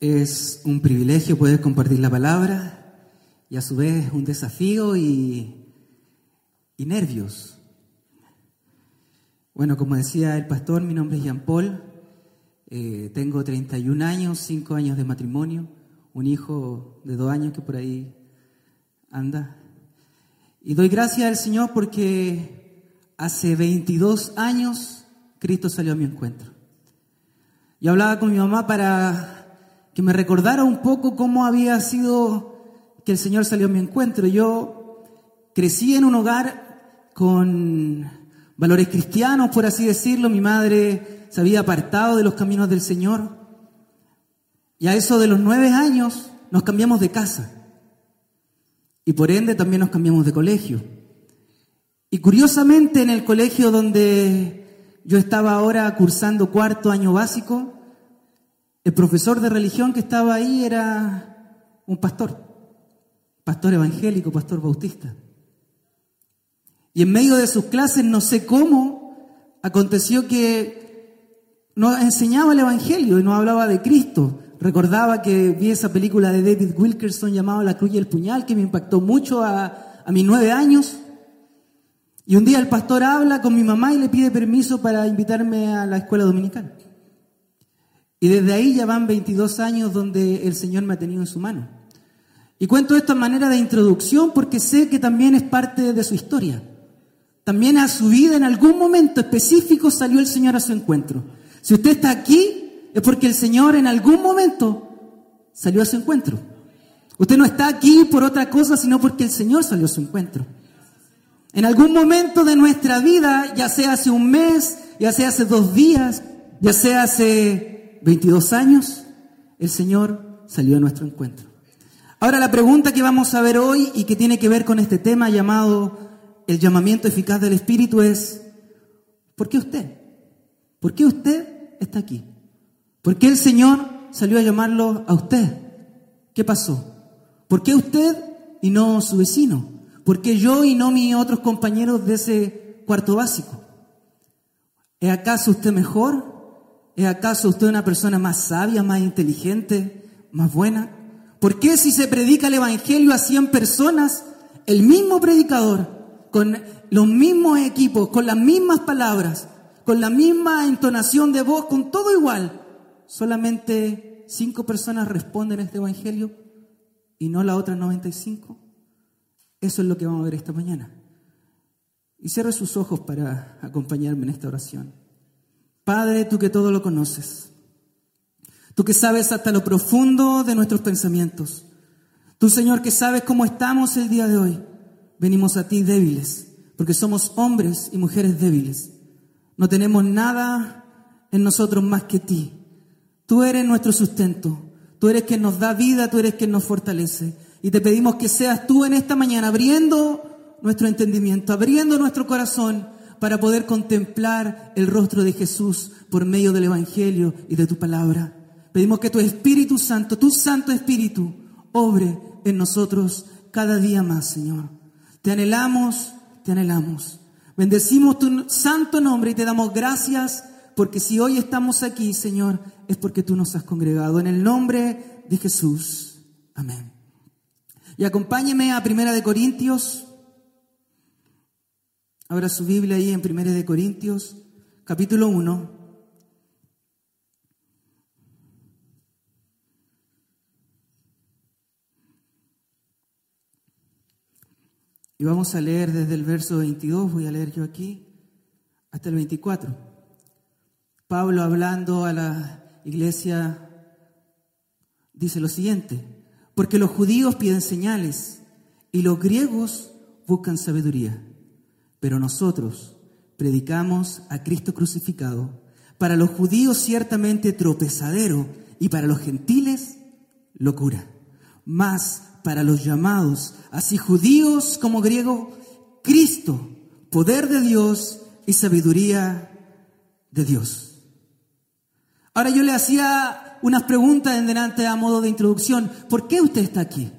Es un privilegio poder compartir la palabra y a su vez un desafío y, y nervios. Bueno, como decía el pastor, mi nombre es Jean Paul, eh, tengo 31 años, 5 años de matrimonio, un hijo de 2 años que por ahí anda. Y doy gracias al Señor porque hace 22 años Cristo salió a mi encuentro. Yo hablaba con mi mamá para que me recordara un poco cómo había sido que el Señor salió a mi encuentro. Yo crecí en un hogar con valores cristianos, por así decirlo. Mi madre se había apartado de los caminos del Señor. Y a eso de los nueve años nos cambiamos de casa. Y por ende también nos cambiamos de colegio. Y curiosamente en el colegio donde yo estaba ahora cursando cuarto año básico, el profesor de religión que estaba ahí era un pastor, pastor evangélico, pastor bautista. Y en medio de sus clases, no sé cómo, aconteció que nos enseñaba el Evangelio y nos hablaba de Cristo. Recordaba que vi esa película de David Wilkerson llamada La Cruz y el Puñal, que me impactó mucho a, a mis nueve años. Y un día el pastor habla con mi mamá y le pide permiso para invitarme a la escuela dominical. Y desde ahí ya van 22 años donde el Señor me ha tenido en su mano. Y cuento esto a manera de introducción porque sé que también es parte de su historia. También a su vida en algún momento específico salió el Señor a su encuentro. Si usted está aquí es porque el Señor en algún momento salió a su encuentro. Usted no está aquí por otra cosa, sino porque el Señor salió a su encuentro. En algún momento de nuestra vida, ya sea hace un mes, ya sea hace dos días, ya sea hace 22 años, el Señor salió a nuestro encuentro. Ahora la pregunta que vamos a ver hoy y que tiene que ver con este tema llamado el llamamiento eficaz del Espíritu es, ¿por qué usted? ¿Por qué usted está aquí? ¿Por qué el Señor salió a llamarlo a usted? ¿Qué pasó? ¿Por qué usted y no su vecino? ¿Por qué yo y no mis otros compañeros de ese cuarto básico? ¿Es acaso usted mejor? ¿Es acaso usted una persona más sabia, más inteligente, más buena? ¿Por qué si se predica el Evangelio a 100 personas, el mismo predicador, con los mismos equipos, con las mismas palabras, con la misma entonación de voz, con todo igual, solamente 5 personas responden a este Evangelio y no las otras 95? Eso es lo que vamos a ver esta mañana. Y cierre sus ojos para acompañarme en esta oración. Padre, tú que todo lo conoces, tú que sabes hasta lo profundo de nuestros pensamientos, tú Señor que sabes cómo estamos el día de hoy, venimos a ti débiles, porque somos hombres y mujeres débiles. No tenemos nada en nosotros más que ti. Tú eres nuestro sustento, tú eres quien nos da vida, tú eres quien nos fortalece. Y te pedimos que seas tú en esta mañana abriendo nuestro entendimiento, abriendo nuestro corazón para poder contemplar el rostro de Jesús por medio del Evangelio y de tu palabra. Pedimos que tu Espíritu Santo, tu Santo Espíritu, obre en nosotros cada día más, Señor. Te anhelamos, te anhelamos. Bendecimos tu santo nombre y te damos gracias porque si hoy estamos aquí, Señor, es porque tú nos has congregado. En el nombre de Jesús. Amén. Y acompáñeme a Primera de Corintios Abra su Biblia ahí en 1 de Corintios, capítulo 1. Y vamos a leer desde el verso 22, voy a leer yo aquí, hasta el 24. Pablo hablando a la iglesia dice lo siguiente, porque los judíos piden señales y los griegos buscan sabiduría pero nosotros predicamos a Cristo crucificado, para los judíos ciertamente tropezadero y para los gentiles locura. Más para los llamados, así judíos como griegos, Cristo, poder de Dios y sabiduría de Dios. Ahora yo le hacía unas preguntas en delante a modo de introducción. ¿Por qué usted está aquí?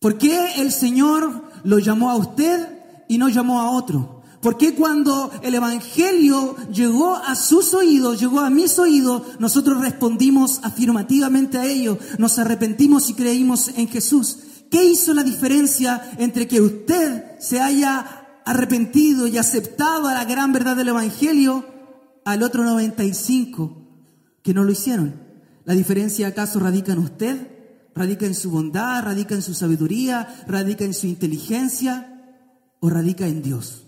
¿Por qué el Señor lo llamó a usted y no llamó a otro? ¿Por qué cuando el Evangelio llegó a sus oídos, llegó a mis oídos, nosotros respondimos afirmativamente a ello, nos arrepentimos y creímos en Jesús? ¿Qué hizo la diferencia entre que usted se haya arrepentido y aceptado a la gran verdad del Evangelio al otro 95 que no lo hicieron? ¿La diferencia acaso radica en usted? ¿Radica en su bondad? ¿Radica en su sabiduría? ¿Radica en su inteligencia? ¿O radica en Dios?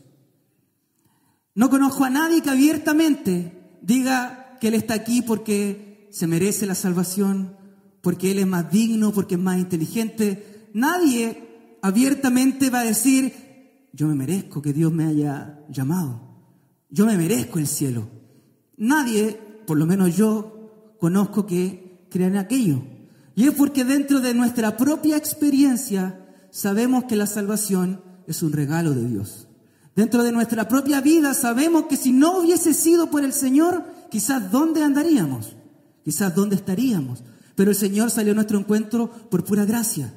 No conozco a nadie que abiertamente diga que Él está aquí porque se merece la salvación, porque Él es más digno, porque es más inteligente. Nadie abiertamente va a decir, yo me merezco que Dios me haya llamado. Yo me merezco el cielo. Nadie, por lo menos yo, conozco que crean aquello. Y es porque dentro de nuestra propia experiencia sabemos que la salvación es un regalo de Dios. Dentro de nuestra propia vida sabemos que si no hubiese sido por el Señor, quizás dónde andaríamos, quizás dónde estaríamos. Pero el Señor salió a nuestro encuentro por pura gracia.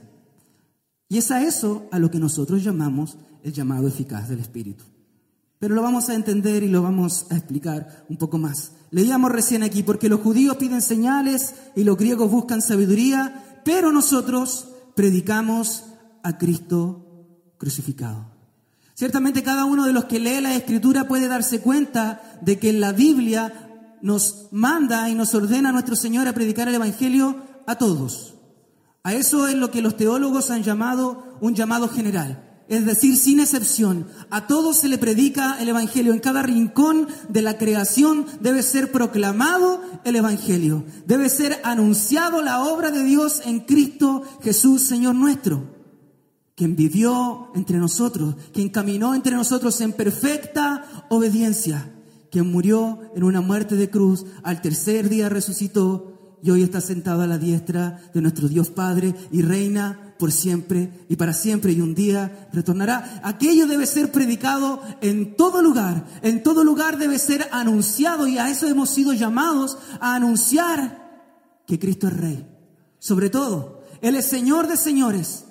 Y es a eso a lo que nosotros llamamos el llamado eficaz del Espíritu. Pero lo vamos a entender y lo vamos a explicar un poco más. Leíamos recién aquí, porque los judíos piden señales y los griegos buscan sabiduría, pero nosotros predicamos a Cristo crucificado. Ciertamente cada uno de los que lee la escritura puede darse cuenta de que la Biblia nos manda y nos ordena a nuestro Señor a predicar el Evangelio a todos. A eso es lo que los teólogos han llamado un llamado general. Es decir, sin excepción, a todos se le predica el Evangelio. En cada rincón de la creación debe ser proclamado el Evangelio. Debe ser anunciado la obra de Dios en Cristo Jesús, Señor nuestro quien vivió entre nosotros, quien caminó entre nosotros en perfecta obediencia, quien murió en una muerte de cruz, al tercer día resucitó y hoy está sentado a la diestra de nuestro Dios Padre y reina por siempre y para siempre y un día retornará. Aquello debe ser predicado en todo lugar, en todo lugar debe ser anunciado y a eso hemos sido llamados a anunciar que Cristo es Rey. Sobre todo, Él es Señor de señores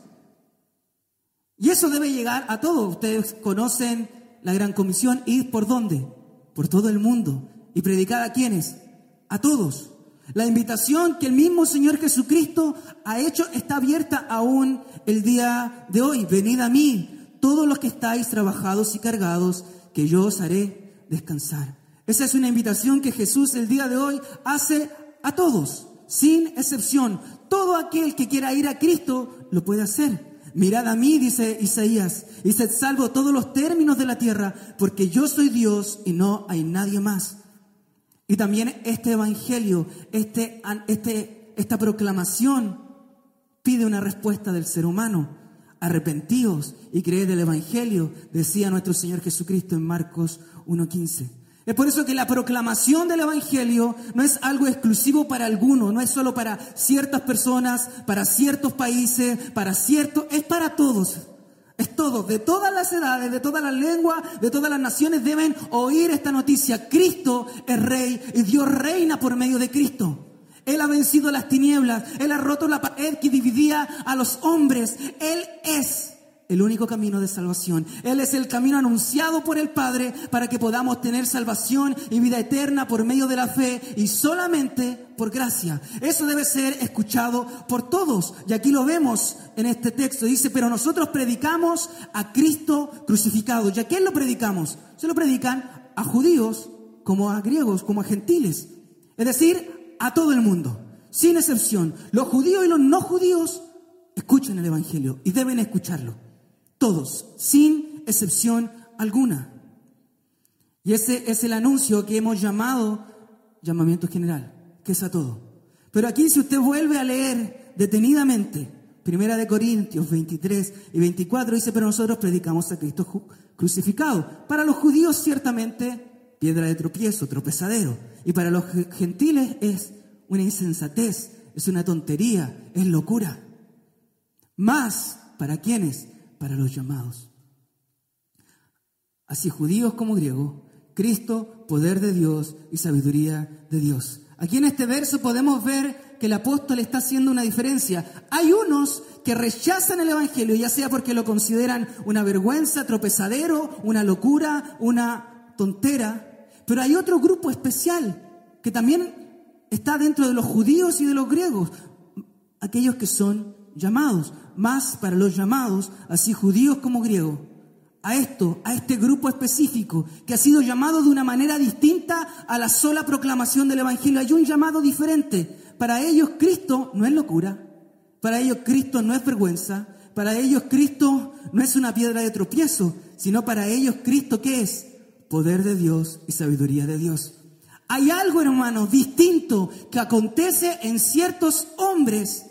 y eso debe llegar a todos. Ustedes conocen la gran comisión, ir por dónde? Por todo el mundo. ¿Y predicar a quiénes? A todos. La invitación que el mismo Señor Jesucristo ha hecho está abierta aún el día de hoy. Venid a mí, todos los que estáis trabajados y cargados, que yo os haré descansar. Esa es una invitación que Jesús el día de hoy hace a todos, sin excepción. Todo aquel que quiera ir a Cristo lo puede hacer. Mirad a mí, dice Isaías, y sed salvo todos los términos de la tierra, porque yo soy Dios y no hay nadie más. Y también este evangelio, este, este, esta proclamación pide una respuesta del ser humano. Arrepentíos y creed el evangelio, decía nuestro Señor Jesucristo en Marcos 1.15. Es por eso que la proclamación del Evangelio no es algo exclusivo para algunos, no es solo para ciertas personas, para ciertos países, para ciertos, es para todos. Es todo, de todas las edades, de todas las lenguas, de todas las naciones deben oír esta noticia. Cristo es rey y Dios reina por medio de Cristo. Él ha vencido las tinieblas, Él ha roto la pared que dividía a los hombres. Él es el único camino de salvación. Él es el camino anunciado por el Padre para que podamos tener salvación y vida eterna por medio de la fe y solamente por gracia. Eso debe ser escuchado por todos. Y aquí lo vemos en este texto. Dice, pero nosotros predicamos a Cristo crucificado. ¿Y a quién lo predicamos? Se lo predican a judíos como a griegos, como a gentiles. Es decir, a todo el mundo, sin excepción. Los judíos y los no judíos escuchan el Evangelio y deben escucharlo. Todos, sin excepción alguna. Y ese es el anuncio que hemos llamado llamamiento general, que es a todo. Pero aquí si usted vuelve a leer detenidamente, Primera de Corintios 23 y 24 dice, pero nosotros predicamos a Cristo crucificado. Para los judíos ciertamente piedra de tropiezo, tropezadero. Y para los gentiles es una insensatez, es una tontería, es locura. Más para quienes para los llamados. Así judíos como griegos, Cristo, poder de Dios y sabiduría de Dios. Aquí en este verso podemos ver que el apóstol está haciendo una diferencia. Hay unos que rechazan el Evangelio, ya sea porque lo consideran una vergüenza, tropezadero, una locura, una tontera, pero hay otro grupo especial que también está dentro de los judíos y de los griegos, aquellos que son llamados, más para los llamados, así judíos como griegos, a esto, a este grupo específico, que ha sido llamado de una manera distinta a la sola proclamación del Evangelio. Hay un llamado diferente. Para ellos Cristo no es locura, para ellos Cristo no es vergüenza, para ellos Cristo no es una piedra de tropiezo, sino para ellos Cristo ¿qué es? Poder de Dios y sabiduría de Dios. Hay algo, hermanos, distinto que acontece en ciertos hombres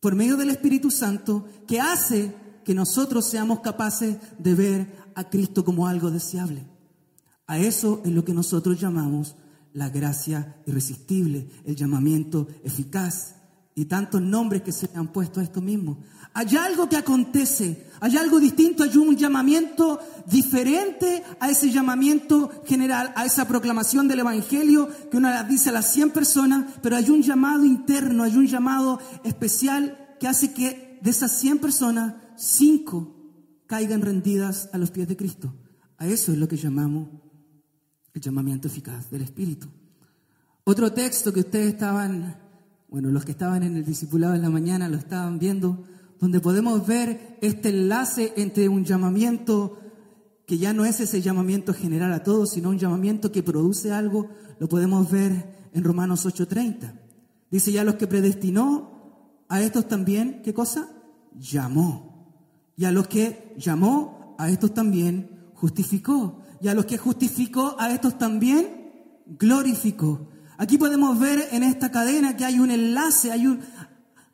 por medio del Espíritu Santo que hace que nosotros seamos capaces de ver a Cristo como algo deseable. A eso es lo que nosotros llamamos la gracia irresistible, el llamamiento eficaz y tantos nombres que se han puesto a esto mismo. Hay algo que acontece, hay algo distinto, hay un llamamiento diferente a ese llamamiento general, a esa proclamación del Evangelio que uno dice a las 100 personas, pero hay un llamado interno, hay un llamado especial que hace que de esas 100 personas, 5 caigan rendidas a los pies de Cristo. A eso es lo que llamamos el llamamiento eficaz del Espíritu. Otro texto que ustedes estaban, bueno, los que estaban en el discipulado en la mañana lo estaban viendo, donde podemos ver este enlace entre un llamamiento que ya no es ese llamamiento general a todos, sino un llamamiento que produce algo, lo podemos ver en Romanos 8:30. Dice ya los que predestinó, a estos también, ¿qué cosa? Llamó. Y a los que llamó, a estos también justificó. Y a los que justificó, a estos también glorificó. Aquí podemos ver en esta cadena que hay un enlace, hay un,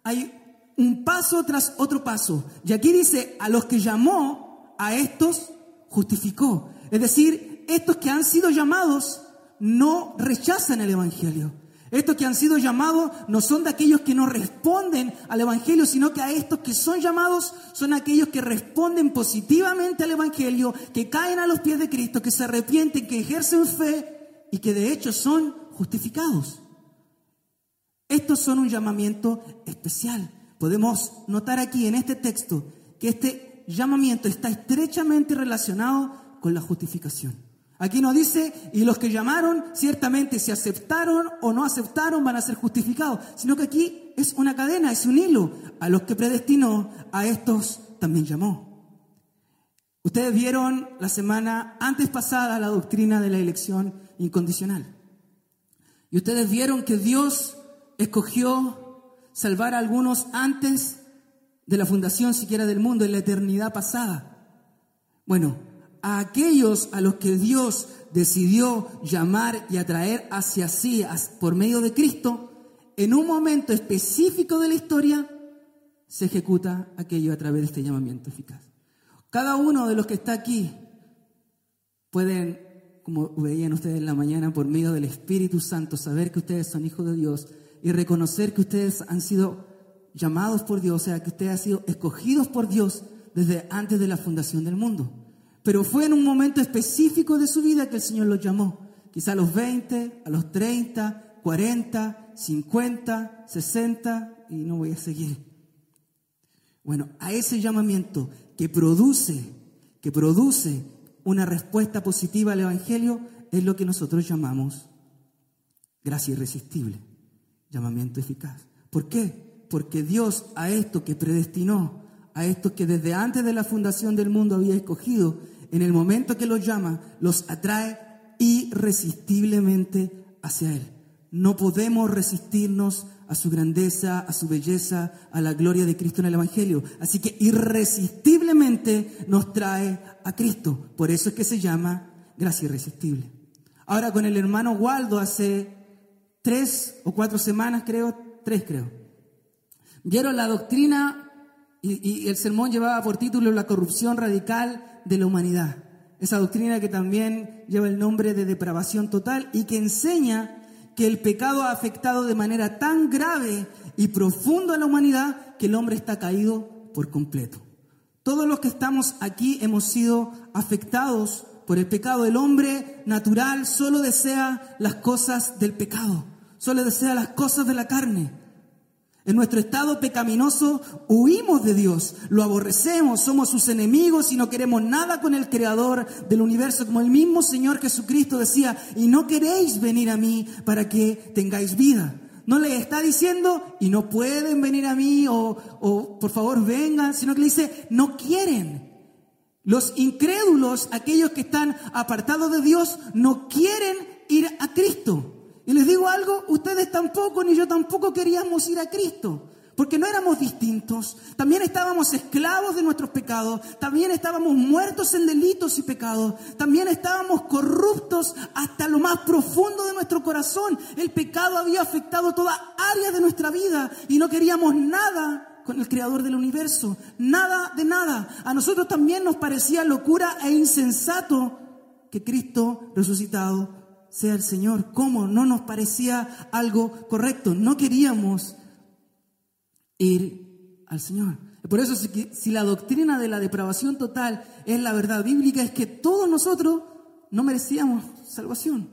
hay un paso tras otro paso. Y aquí dice, a los que llamó, a estos justificó. Es decir, estos que han sido llamados no rechazan el Evangelio. Estos que han sido llamados no son de aquellos que no responden al Evangelio, sino que a estos que son llamados son aquellos que responden positivamente al Evangelio, que caen a los pies de Cristo, que se arrepienten, que ejercen fe y que de hecho son justificados. Estos son un llamamiento especial. Podemos notar aquí en este texto que este llamamiento está estrechamente relacionado con la justificación. Aquí nos dice, y los que llamaron, ciertamente si aceptaron o no aceptaron van a ser justificados, sino que aquí es una cadena, es un hilo. A los que predestinó, a estos también llamó. Ustedes vieron la semana antes pasada la doctrina de la elección incondicional. Y ustedes vieron que Dios escogió salvar a algunos antes de la fundación siquiera del mundo, en la eternidad pasada. Bueno, a aquellos a los que Dios decidió llamar y atraer hacia sí por medio de Cristo, en un momento específico de la historia, se ejecuta aquello a través de este llamamiento eficaz. Cada uno de los que está aquí pueden, como veían ustedes en la mañana, por medio del Espíritu Santo, saber que ustedes son hijos de Dios y reconocer que ustedes han sido llamados por Dios, o sea, que ustedes han sido escogidos por Dios desde antes de la fundación del mundo. Pero fue en un momento específico de su vida que el Señor los llamó. Quizá a los 20, a los 30, 40, 50, 60, y no voy a seguir. Bueno, a ese llamamiento que produce, que produce una respuesta positiva al Evangelio, es lo que nosotros llamamos gracia irresistible llamamiento eficaz. ¿Por qué? Porque Dios a esto que predestinó, a estos que desde antes de la fundación del mundo había escogido, en el momento que los llama, los atrae irresistiblemente hacia Él. No podemos resistirnos a su grandeza, a su belleza, a la gloria de Cristo en el Evangelio. Así que irresistiblemente nos trae a Cristo. Por eso es que se llama gracia irresistible. Ahora con el hermano Waldo hace tres o cuatro semanas, creo, tres creo. Vieron la doctrina y, el sermón llevaba por título La corrupción radical de la humanidad. Esa doctrina que también lleva el nombre de depravación total y que enseña que el pecado ha afectado de manera tan grave y profundo a la humanidad que el hombre está caído por completo. Todos los que estamos aquí hemos sido afectados por el pecado. El hombre natural solo desea las cosas del pecado. solo desea las cosas de la carne. En nuestro estado pecaminoso huimos de Dios, lo aborrecemos, somos sus enemigos y no queremos nada con el Creador del universo, como el mismo Señor Jesucristo decía, y no queréis venir a mí para que tengáis vida. No le está diciendo, y no pueden venir a mí, o, o por favor vengan, sino que le dice, no quieren. Los incrédulos, aquellos que están apartados de Dios, no quieren ir a Cristo. Y les digo algo, ustedes tampoco, ni yo tampoco queríamos ir a Cristo, porque no éramos distintos. También estábamos esclavos de nuestros pecados, también estábamos muertos en delitos y pecados, también estábamos corruptos hasta lo más profundo de nuestro corazón. El pecado había afectado toda área de nuestra vida y no queríamos nada con el creador del universo, nada de nada. A nosotros también nos parecía locura e insensato que Cristo resucitado sea el Señor. ¿Cómo? No nos parecía algo correcto. No queríamos ir al Señor. Por eso si, la doctrina de la depravación total es la verdad bíblica, es que todos nosotros no merecíamos salvación.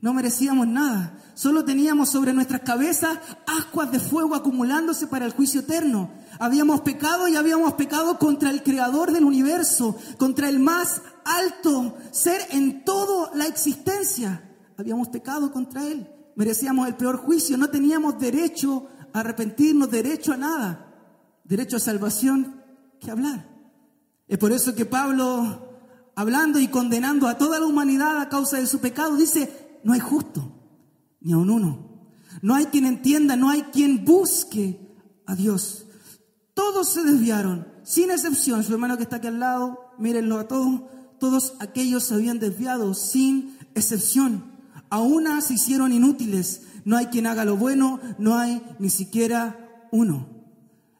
No merecíamos nada. Solo teníamos sobre nuestras cabezas ascuas de fuego acumulándose para el juicio eterno. Habíamos pecado y habíamos pecado contra el creador del universo, contra el más alto ser en toda la existencia habíamos pecado contra Él, merecíamos el peor juicio, no teníamos derecho a arrepentirnos, derecho a nada, derecho a salvación que hablar. Es por eso que Pablo, hablando y condenando a toda la humanidad a causa de su pecado, dice, no hay justo, ni aun uno. No hay quien entienda, no hay quien busque a Dios. Todos se desviaron, sin excepción. Su hermano que está aquí al lado, mírenlo a todos. Todos aquellos se habían desviado, sin excepción a una se hicieron inútiles. No hay quien haga lo bueno, no hay ni siquiera uno.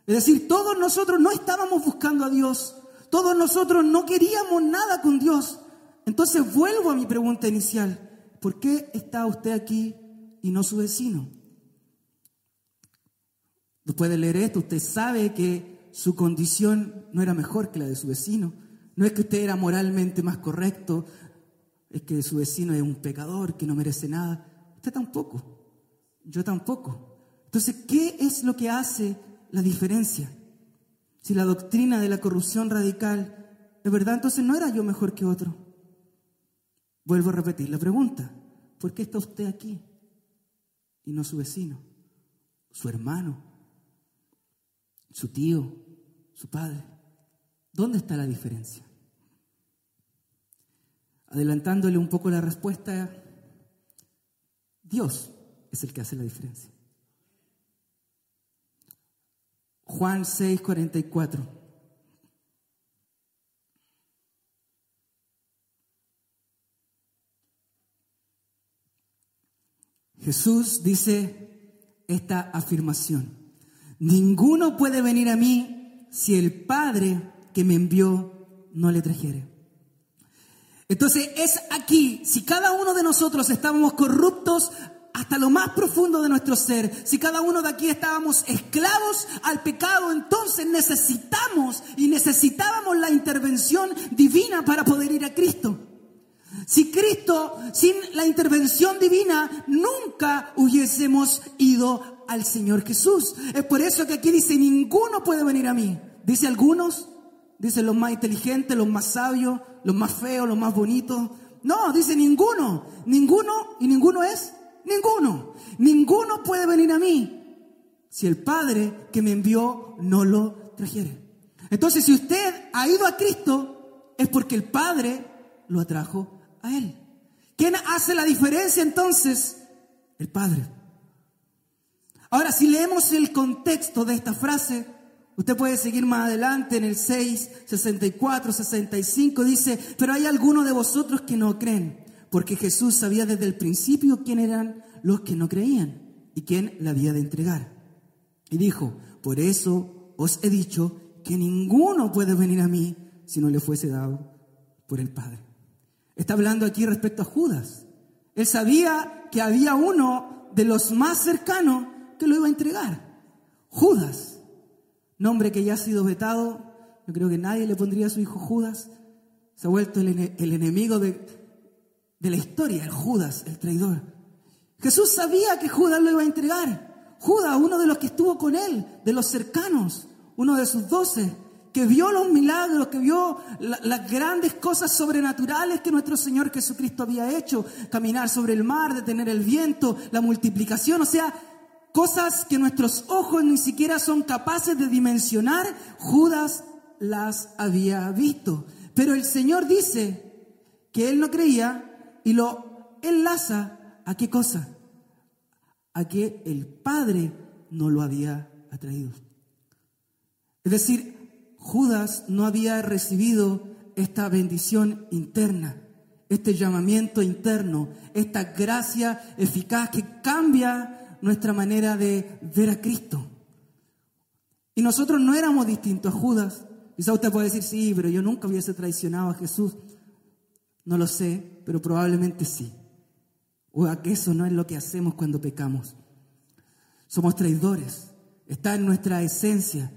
Es decir, todos nosotros no estábamos buscando a Dios, todos nosotros no queríamos nada con Dios. Entonces vuelvo a mi pregunta inicial. ¿Por qué está usted aquí y no su vecino? Después de leer esto, usted sabe que su condición no era mejor que la de su vecino. No es que usted era moralmente más correcto, es que su vecino es un pecador que no merece nada. Usted tampoco, yo tampoco. Entonces, ¿qué es lo que hace la diferencia? Si la doctrina de la corrupción radical es verdad, entonces no era yo mejor que otro. Vuelvo a repetir la pregunta. ¿Por qué está usted aquí y no su vecino, su hermano, su tío, su padre? ¿Dónde está la diferencia? Adelantándole un poco la respuesta, Dios es el que hace la diferencia. Juan 6, 44. Jesús dice esta afirmación. Ninguno puede venir a mí si el Padre que me envió no le trajere. Entonces es aquí, si cada uno de nosotros estábamos corruptos hasta lo más profundo de nuestro ser, si cada uno de aquí estábamos esclavos al pecado, entonces necesitamos y necesitábamos la intervención divina para poder ir a Cristo. Si Cristo, sin la intervención divina, nunca hubiésemos ido al Señor Jesús. Es por eso que aquí dice, ninguno puede venir a mí. Dice algunos, Dice los más inteligentes, los más sabios, los más feos, los más bonitos. No, dice ninguno. Ninguno y ninguno es ninguno. Ninguno puede venir a mí si el Padre que me envió no lo trajere. Entonces, si usted ha ido a Cristo, es porque el Padre lo atrajo a Él. ¿Quién hace la diferencia entonces? El Padre. Ahora, si leemos el contexto de esta frase, Usted puede seguir más adelante en el 6, 64, 65, dice, pero hay algunos de vosotros que no creen, porque Jesús sabía desde el principio quién eran los que no creían y quién le había de entregar. Y dijo, por eso os he dicho que ninguno puede venir a mí si no le fuese dado por el Padre. Está hablando aquí respecto a Judas. Él sabía que había uno de los más cercanos que lo iba a entregar. Judas nombre que ya ha sido vetado. Yo creo que nadie le pondría a su hijo Judas. Se ha vuelto el, enemigo de, la historia, el Judas, el traidor. Jesús sabía que Judas lo iba a entregar. Judas, uno de los que estuvo con él, de los cercanos, uno de sus doce, que vio los milagros, que vio las grandes cosas sobrenaturales que nuestro Señor Jesucristo había hecho, caminar sobre el mar, detener el viento, la multiplicación, o sea, cosas que nuestros ojos ni siquiera son capaces de dimensionar, Judas las había visto. Pero el Señor dice que él no creía y lo enlaza a qué cosa? A que el Padre no lo había atraído. Es decir, Judas no había recibido esta bendición interna, este llamamiento interno, esta gracia eficaz que cambia nuestra manera de ver a Cristo. Y nosotros no éramos distintos a Judas. Quizá usted puede decir, sí, pero yo nunca hubiese traicionado a Jesús. No lo sé, pero probablemente sí. O a que eso no es lo que hacemos cuando pecamos. Somos traidores. Está en nuestra esencia.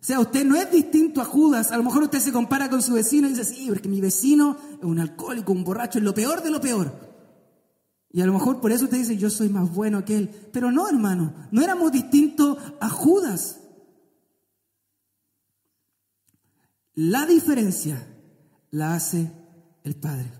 O sea, usted no es distinto a Judas. A lo mejor usted se compara con su vecino y dice, sí, porque mi vecino es un alcohólico, un borracho, es lo peor de lo peor. Y a lo mejor por eso usted dice, yo soy más bueno que él. Pero no, hermano, no éramos distintos a Judas. La diferencia la hace el Padre.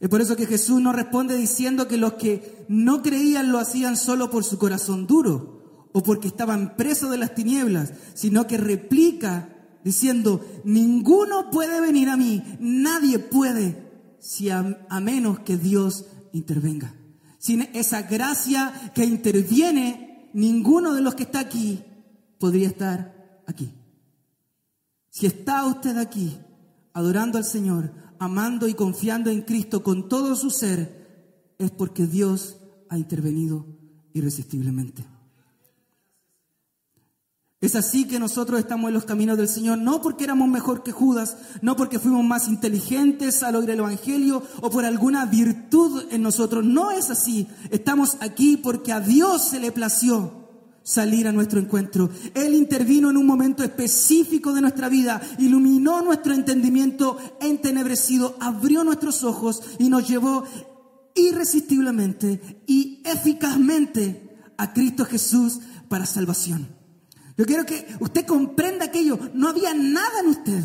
Es por eso que Jesús nos responde diciendo que los que no creían lo hacían solo por su corazón duro o porque estaban presos de las tinieblas, sino que replica diciendo, ninguno puede venir a mí, nadie puede, si a, menos que Dios intervenga. Sin esa gracia que interviene, ninguno de los que está aquí podría estar aquí. Si está usted aquí adorando al Señor, amando y confiando en Cristo con todo su ser, es porque Dios ha intervenido irresistiblemente. Es así que nosotros estamos en los caminos del Señor, no porque éramos mejor que Judas, no porque fuimos más inteligentes al oír el Evangelio o por alguna virtud en nosotros. No es así. Estamos aquí porque a Dios se le plació salir a nuestro encuentro. Él intervino en un momento específico de nuestra vida, iluminó nuestro entendimiento entenebrecido, abrió nuestros ojos y nos llevó irresistiblemente y eficazmente a Cristo Jesús para salvación. Yo quiero que usted comprenda aquello. No había nada en usted,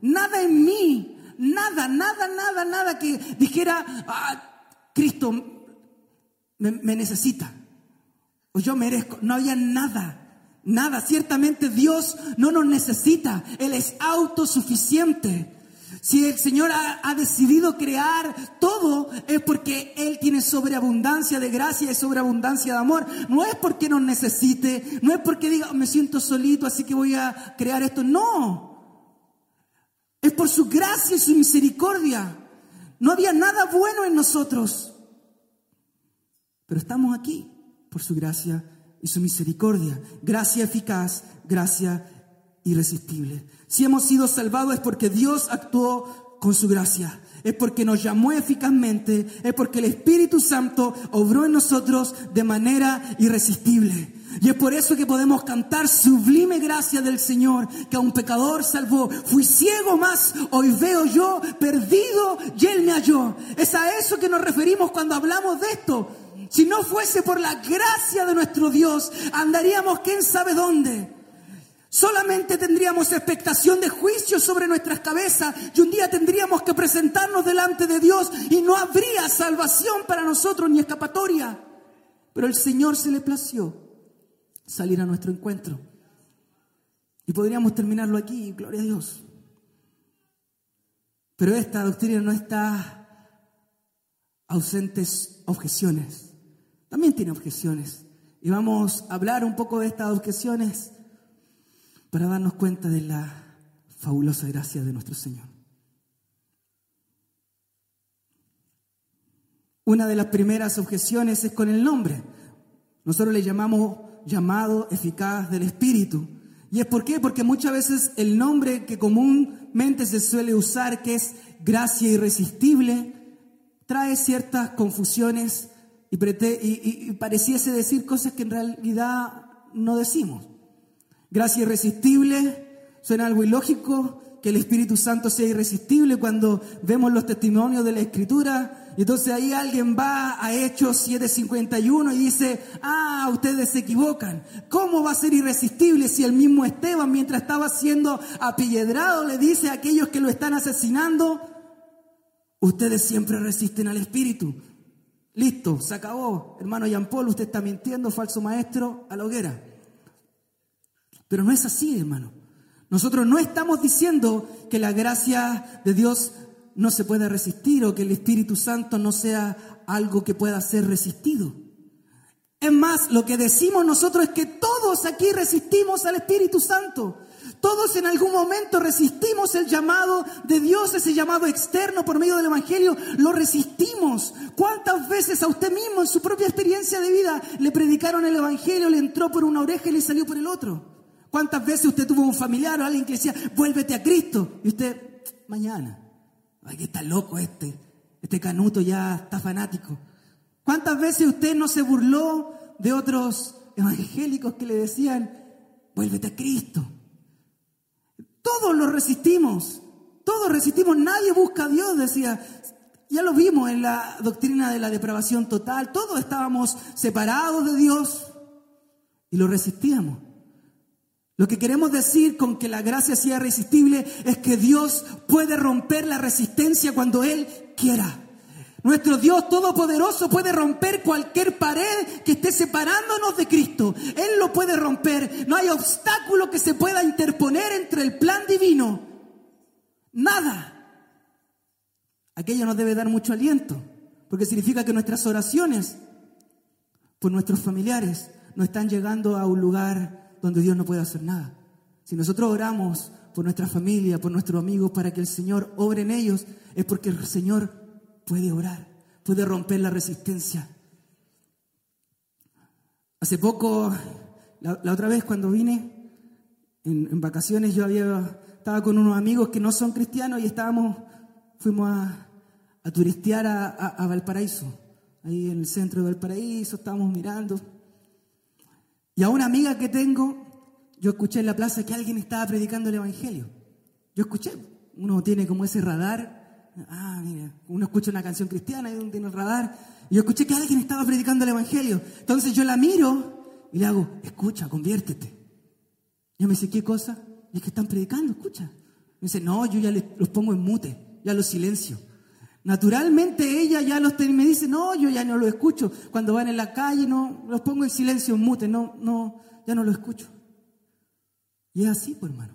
nada en mí, nada, nada, nada, nada que dijera, ah, Cristo me, me necesita o yo merezco. No había nada, nada. Ciertamente Dios no nos necesita. Él es autosuficiente. Si el Señor ha, decidido crear todo, es porque Él tiene sobreabundancia de gracia y sobreabundancia de amor. No es porque nos necesite, no es porque diga, me siento solito, así que voy a crear esto. No. Es por su gracia y su misericordia. No había nada bueno en nosotros. Pero estamos aquí por su gracia y su misericordia. Gracia eficaz, gracia irresistible. Si hemos sido salvados es porque Dios actuó con su gracia. Es porque nos llamó eficazmente, es porque el Espíritu Santo obró en nosotros de manera irresistible. Y es por eso que podemos cantar sublime gracia del Señor, que a un pecador salvó. Fui ciego más, hoy veo yo, perdido, y Él me halló. Es a eso que nos referimos cuando hablamos de esto. Si no fuese por la gracia de nuestro Dios, andaríamos quién sabe dónde. Solamente tendríamos expectación de juicio sobre nuestras cabezas y un día tendríamos que presentarnos delante de Dios y no habría salvación para nosotros ni escapatoria. Pero el Señor se le plació salir a nuestro encuentro. Y podríamos terminarlo aquí, gloria a Dios. Pero esta doctrina no está ausentes objeciones. También tiene objeciones. Y vamos a hablar un poco de estas objeciones para darnos cuenta de la fabulosa gracia de nuestro Señor. Una de las primeras objeciones es con el nombre. Nosotros le llamamos llamado eficaz del Espíritu. ¿Y es por qué? Porque muchas veces el nombre que comúnmente se suele usar, que es gracia irresistible, trae ciertas confusiones y, y, y pareciese decir cosas que en realidad no decimos. Gracia irresistible, suena algo ilógico que el Espíritu Santo sea irresistible cuando vemos los testimonios de la Escritura. Y entonces ahí alguien va a Hechos 7:51 y dice, ah, ustedes se equivocan. ¿Cómo va a ser irresistible si el mismo Esteban, mientras estaba siendo apilledrado, le dice a aquellos que lo están asesinando, ustedes siempre resisten al Espíritu? Listo, se acabó. Hermano Jean Paul, usted está mintiendo, falso maestro, a la hoguera. Pero no es así, hermano. Nosotros no estamos diciendo que la gracia de Dios no se pueda resistir o que el Espíritu Santo no sea algo que pueda ser resistido. Es más, lo que decimos nosotros es que todos aquí resistimos al Espíritu Santo. Todos en algún momento resistimos el llamado de Dios, ese llamado externo por medio del Evangelio, lo resistimos. ¿Cuántas veces a usted mismo en su propia experiencia de vida le predicaron el Evangelio, le entró por una oreja y le salió por el otro? ¿Cuántas veces usted tuvo un familiar o alguien que decía, vuélvete a Cristo? Y usted, mañana. Ay, que está loco este. Este canuto ya está fanático. ¿Cuántas veces usted no se burló de otros evangélicos que le decían, vuélvete a Cristo? Todos lo resistimos. Todos resistimos. Nadie busca a Dios, decía. Ya lo vimos en la doctrina de la depravación total. Todos estábamos separados de Dios y lo resistíamos. Lo que queremos decir con que la gracia sea irresistible es que Dios puede romper la resistencia cuando Él quiera. Nuestro Dios Todopoderoso puede romper cualquier pared que esté separándonos de Cristo. Él lo puede romper. No hay obstáculo que se pueda interponer entre el plan divino. Nada. Aquello nos debe dar mucho aliento, porque significa que nuestras oraciones por nuestros familiares no están llegando a un lugar donde Dios no puede hacer nada. Si nosotros oramos por nuestra familia, por nuestros amigos, para que el Señor obre en ellos, es porque el Señor puede orar, puede romper la resistencia. Hace poco, la, otra vez cuando vine en, vacaciones, yo había, estaba con unos amigos que no son cristianos y estábamos, fuimos a, turistear a, a Valparaíso, ahí en el centro de Valparaíso, estábamos mirando. Y a una amiga que tengo, yo escuché en la plaza que alguien estaba predicando el Evangelio. Yo escuché, uno tiene como ese radar, ah, mira, uno escucha una canción cristiana y uno tiene el radar, y yo escuché que alguien estaba predicando el Evangelio. Entonces yo la miro y le hago, escucha, conviértete. Yo me dice, ¿qué cosa? Y es que están predicando, escucha. Me dice, no, yo ya los pongo en mute, ya los silencio. Naturalmente ella ya los me dice, no, yo ya no lo escucho. Cuando van en la calle, no, los pongo en silencio, en mute, no, no, ya no lo escucho. Y es así, pues hermano.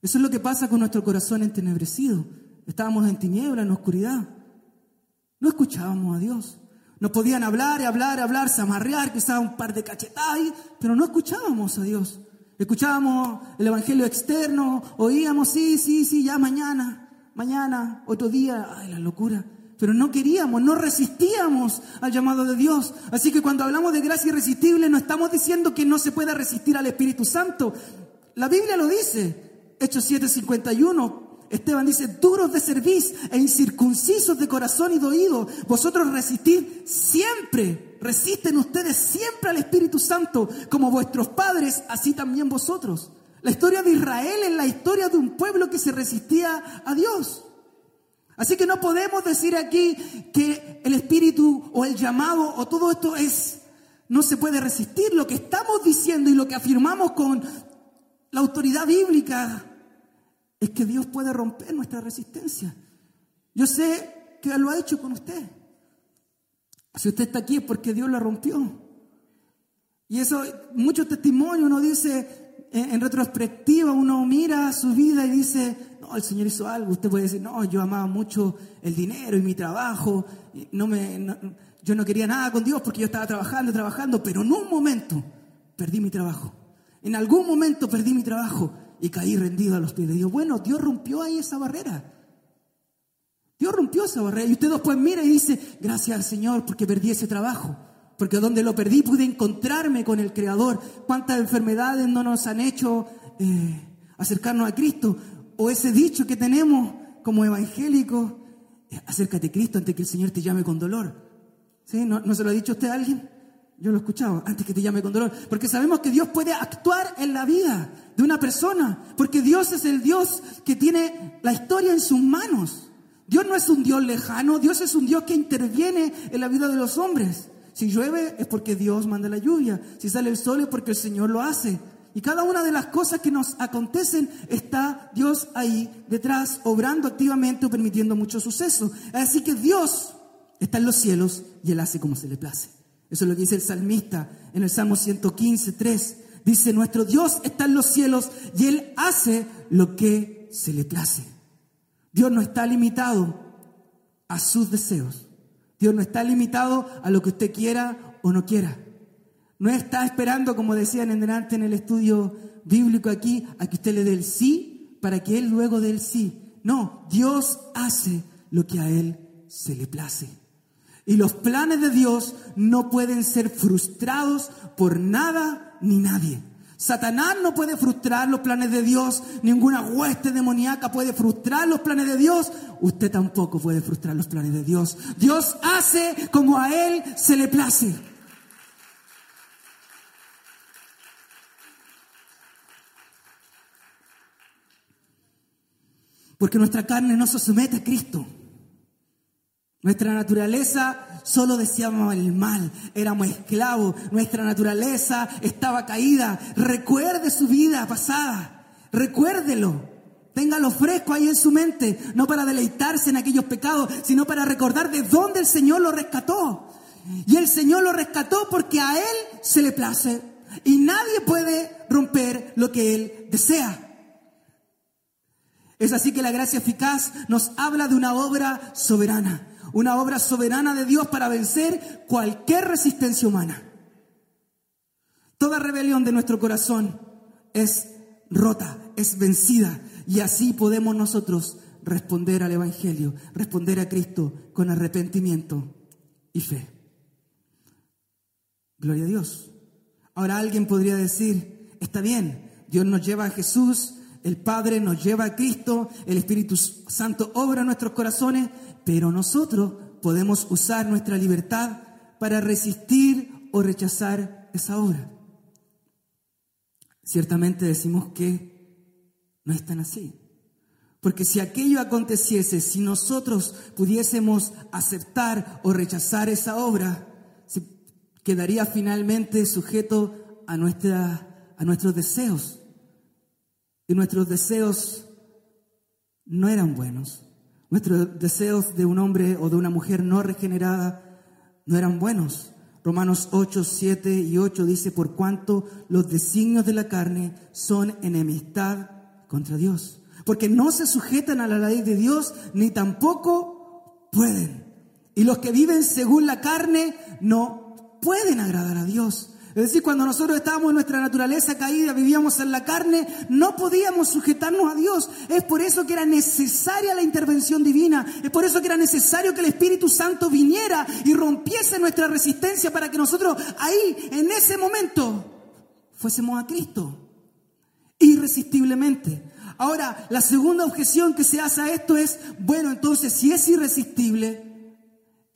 Eso es lo que pasa con nuestro corazón entenebrecido. Estábamos en tiniebla, en oscuridad. No escuchábamos a Dios. Nos podían hablar y hablar y hablar, samarrear, quizás un par de cachetadas, pero no escuchábamos a Dios. Escuchábamos el evangelio externo, oíamos, sí, sí, sí, ya mañana mañana, otro día, ay, la locura. Pero no queríamos, no resistíamos al llamado de Dios. Así que cuando hablamos de gracia irresistible, no estamos diciendo que no se pueda resistir al Espíritu Santo. La Biblia lo dice, Hechos 7:51. Esteban dice, duros de cerviz e incircuncisos de corazón y de oído, vosotros resistid siempre, resisten ustedes siempre al Espíritu Santo, como vuestros padres, así también vosotros. La historia de Israel es la historia de un pueblo que se resistía a Dios. Así que no podemos decir aquí que el espíritu o el llamado o todo esto es, no se puede resistir. Lo que estamos diciendo y lo que afirmamos con la autoridad bíblica es que Dios puede romper nuestra resistencia. Yo sé que lo ha hecho con usted. Si usted está aquí es porque Dios la rompió. Y eso, muchos testimonios uno dice, en, retrospectiva uno mira su vida y dice, no, el Señor hizo algo. Usted puede decir, no, yo amaba mucho el dinero y mi trabajo. no me, yo no quería nada con Dios porque yo estaba trabajando, trabajando, pero en un momento perdí mi trabajo. En algún momento perdí mi trabajo y caí rendido a los pies de Dios. Bueno, Dios rompió ahí esa barrera. Dios rompió esa barrera. Y usted después mira y dice, gracias al Señor porque perdí ese trabajo porque donde lo perdí pude encontrarme con el Creador. ¿Cuántas enfermedades no nos han hecho eh, acercarnos a Cristo? O ese dicho que tenemos como evangélicos, eh, acércate a Cristo antes que el Señor te llame con dolor. ¿Sí? ¿No, ¿No se lo ha dicho usted a alguien? Yo lo he escuchado, antes que te llame con dolor. Porque sabemos que Dios puede actuar en la vida de una persona. Porque Dios es el Dios que tiene la historia en sus manos. Dios no es un Dios lejano, Dios es un Dios que interviene en la vida de los hombres. Si llueve es porque Dios manda la lluvia, si sale el sol es porque el Señor lo hace. Y cada una de las cosas que nos acontecen está Dios ahí detrás, obrando activamente o permitiendo muchos sucesos. Así que Dios está en los cielos y Él hace como se le place. Eso es lo que dice el salmista en el Salmo 115, 3. Dice, nuestro Dios está en los cielos y Él hace lo que se le place. Dios no está limitado a sus deseos. Dios no está limitado a lo que usted quiera o no quiera. No está esperando, como decían en delante en el estudio bíblico aquí, a que usted le dé el sí para que Él luego dé el sí. No, Dios hace lo que a Él se le place. Y los planes de Dios no pueden ser frustrados por nada ni nadie. Satanás no puede frustrar los planes de Dios, ninguna hueste demoníaca puede frustrar los planes de Dios, usted tampoco puede frustrar los planes de Dios. Dios hace como a Él se le place. Porque nuestra carne no se somete a Cristo. Nuestra naturaleza solo deseaba el mal, éramos esclavos, nuestra naturaleza estaba caída. Recuerde su vida pasada, recuérdelo, téngalo fresco ahí en su mente, no para deleitarse en aquellos pecados, sino para recordar de dónde el Señor lo rescató. Y el Señor lo rescató porque a Él se le place y nadie puede romper lo que Él desea. Es así que la gracia eficaz nos habla de una obra soberana una obra soberana de Dios para vencer cualquier resistencia humana. Toda rebelión de nuestro corazón es rota, es vencida y así podemos nosotros responder al Evangelio, responder a Cristo con arrepentimiento y fe. Gloria a Dios. Ahora alguien podría decir, está bien, Dios nos lleva a Jesús, el Padre nos lleva a Cristo, el Espíritu Santo obra en nuestros corazones, pero nosotros podemos usar nuestra libertad para resistir o rechazar esa obra. Ciertamente decimos que no es tan así. Porque si aquello aconteciese, si nosotros pudiésemos aceptar o rechazar esa obra, quedaría finalmente sujeto a, nuestra, a nuestros deseos. Y nuestros deseos no eran buenos. Nuestros deseos de un hombre o de una mujer no regenerada no eran buenos. Romanos 8, 7 y 8 dice, por cuanto los designios de la carne son enemistad contra Dios. Porque no se sujetan a la ley de Dios, ni tampoco pueden. Y los que viven según la carne no pueden agradar a Dios. Es decir, cuando nosotros estábamos en nuestra naturaleza caída, vivíamos en la carne, no podíamos sujetarnos a Dios. Es por eso que era necesaria la intervención divina. Es por eso que era necesario que el Espíritu Santo viniera y rompiese nuestra resistencia para que nosotros ahí, en ese momento, fuésemos a Cristo. Irresistiblemente. Ahora, la segunda objeción que se hace a esto es, bueno, entonces si es irresistible,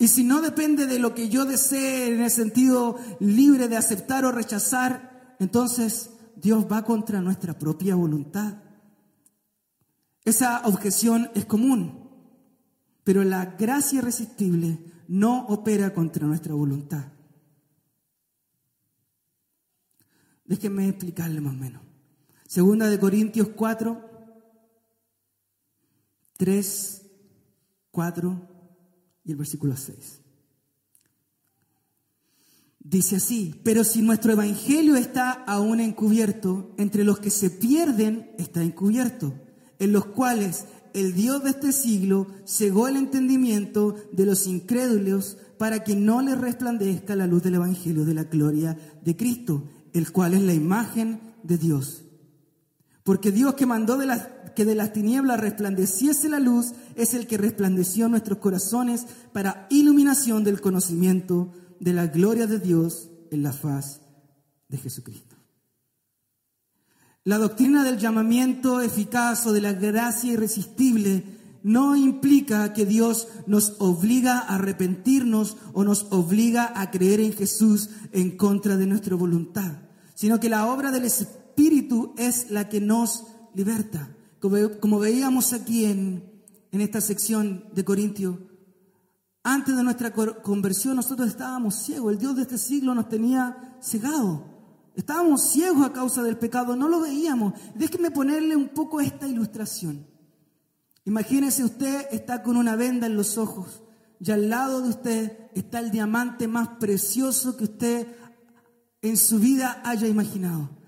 y si no depende de lo que yo desee en el sentido libre de aceptar o rechazar, entonces Dios va contra nuestra propia voluntad. Esa objeción es común, pero la gracia irresistible no opera contra nuestra voluntad. Déjenme explicarle más o menos. Segunda de Corintios 4, 3, 4 y el versículo 6. Dice así, pero si nuestro evangelio está aún encubierto, entre los que se pierden está encubierto, en los cuales el Dios de este siglo cegó el entendimiento de los incrédulos para que no les resplandezca la luz del evangelio de la gloria de Cristo, el cual es la imagen de Dios. Porque Dios que mandó de las que de las tinieblas resplandeciese la luz, es el que resplandeció nuestros corazones para iluminación del conocimiento de la gloria de Dios en la faz de Jesucristo. La doctrina del llamamiento eficaz o de la gracia irresistible no implica que Dios nos obliga a arrepentirnos o nos obliga a creer en Jesús en contra de nuestra voluntad, sino que la obra del Espíritu es la que nos liberta como, veíamos aquí en, en esta sección de Corintios, antes de nuestra conversión nosotros estábamos ciegos. El Dios de este siglo nos tenía cegado. Estábamos ciegos a causa del pecado, no lo veíamos. Déjeme ponerle un poco esta ilustración. Imagínese usted está con una venda en los ojos y al lado de usted está el diamante más precioso que usted en su vida haya imaginado.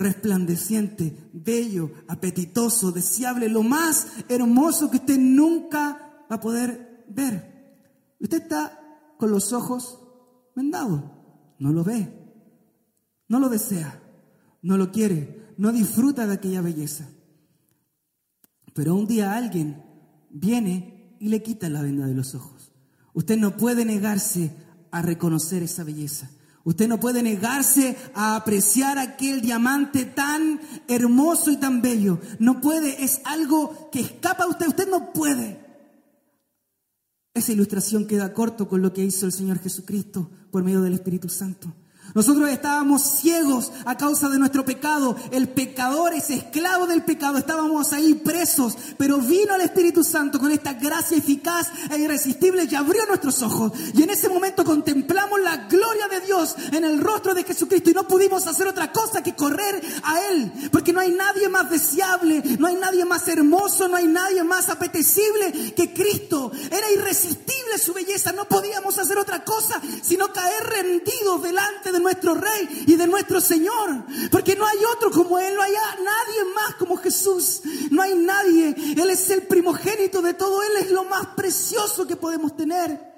Resplandeciente, bello, apetitoso, deseable, lo más hermoso que usted nunca va a poder ver. Usted está con los ojos vendados, no lo ve, no lo desea, no lo quiere, no disfruta de aquella belleza. Pero un día alguien viene y le quita la venda de los ojos. Usted no puede negarse a reconocer esa belleza. Usted no puede negarse a apreciar aquel diamante tan hermoso y tan bello. No puede, es algo que escapa a usted. Usted no puede. Esa ilustración queda corto con lo que hizo el Señor Jesucristo por medio del Espíritu Santo. Nosotros estábamos ciegos a causa de nuestro pecado. El pecador es esclavo del pecado. Estábamos ahí presos. Pero vino el Espíritu Santo con esta gracia eficaz e irresistible y abrió nuestros ojos. Y en ese momento contemplamos la gloria de Dios en el rostro de Jesucristo. Y no pudimos hacer otra cosa que correr a Él. Porque no hay nadie más deseable. No hay nadie más hermoso. No hay nadie más apetecible que Cristo. Era irresistible su belleza. No podíamos hacer otra cosa sino caer rendidos delante de nuestro Rey y de nuestro Señor. Porque no hay otro como Él, no hay nadie más como Jesús. No hay nadie. Él es el primogénito de todo. Él es lo más precioso que podemos tener.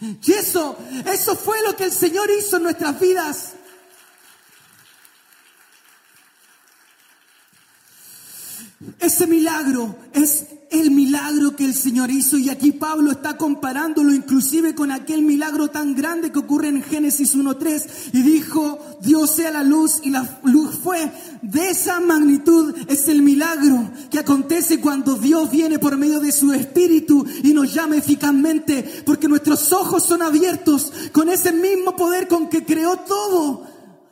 Y eso, eso fue lo que el Señor hizo en nuestras vidas. Ese milagro es el milagro que el Señor hizo y aquí Pablo está comparándolo inclusive con aquel milagro tan grande que ocurre en Génesis 1.3 y dijo, Dios sea la luz y la luz fue. De esa magnitud es el milagro que acontece cuando Dios viene por medio de su Espíritu y nos llama eficazmente porque nuestros ojos son abiertos con ese mismo poder con que creó todo.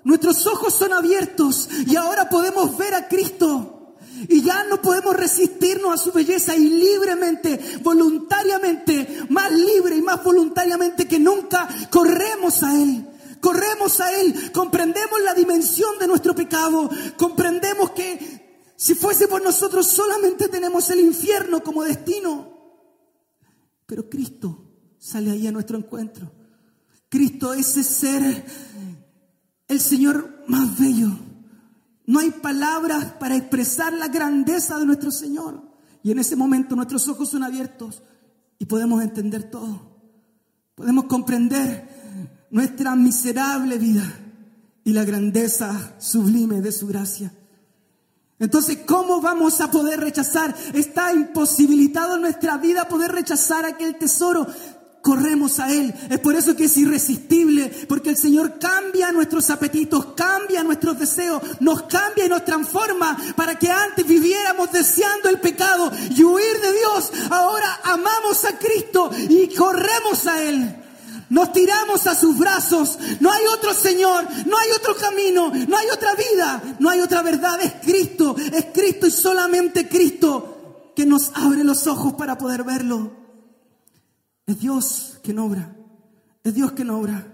Nuestros ojos son abiertos y ahora podemos ver a Cristo. Y ya no podemos resistirnos a su belleza y libremente, voluntariamente, más libre y más voluntariamente que nunca, corremos a Él. Corremos a Él, comprendemos la dimensión de nuestro pecado, comprendemos que si fuese por nosotros solamente tenemos el infierno como destino. Pero Cristo sale ahí a nuestro encuentro. Cristo es ese ser, el Señor más bello no hay palabras para expresar la grandeza de nuestro Señor. Y en ese momento nuestros ojos son abiertos y podemos entender todo. Podemos comprender nuestra miserable vida y la grandeza sublime de su gracia. Entonces, ¿cómo vamos a poder rechazar? Está imposibilitado en nuestra vida poder rechazar aquel tesoro corremos a Él. Es por eso que es irresistible, porque el Señor cambia nuestros apetitos, cambia nuestros deseos, nos cambia y nos transforma para que antes viviéramos deseando el pecado y huir de Dios. Ahora amamos a Cristo y corremos a Él. Nos tiramos a sus brazos. No hay otro Señor, no hay otro camino, no hay otra vida, no hay otra verdad. Es Cristo, es Cristo y solamente Cristo que nos abre los ojos para poder verlo. Es Dios que no obra. Es Dios que no obra.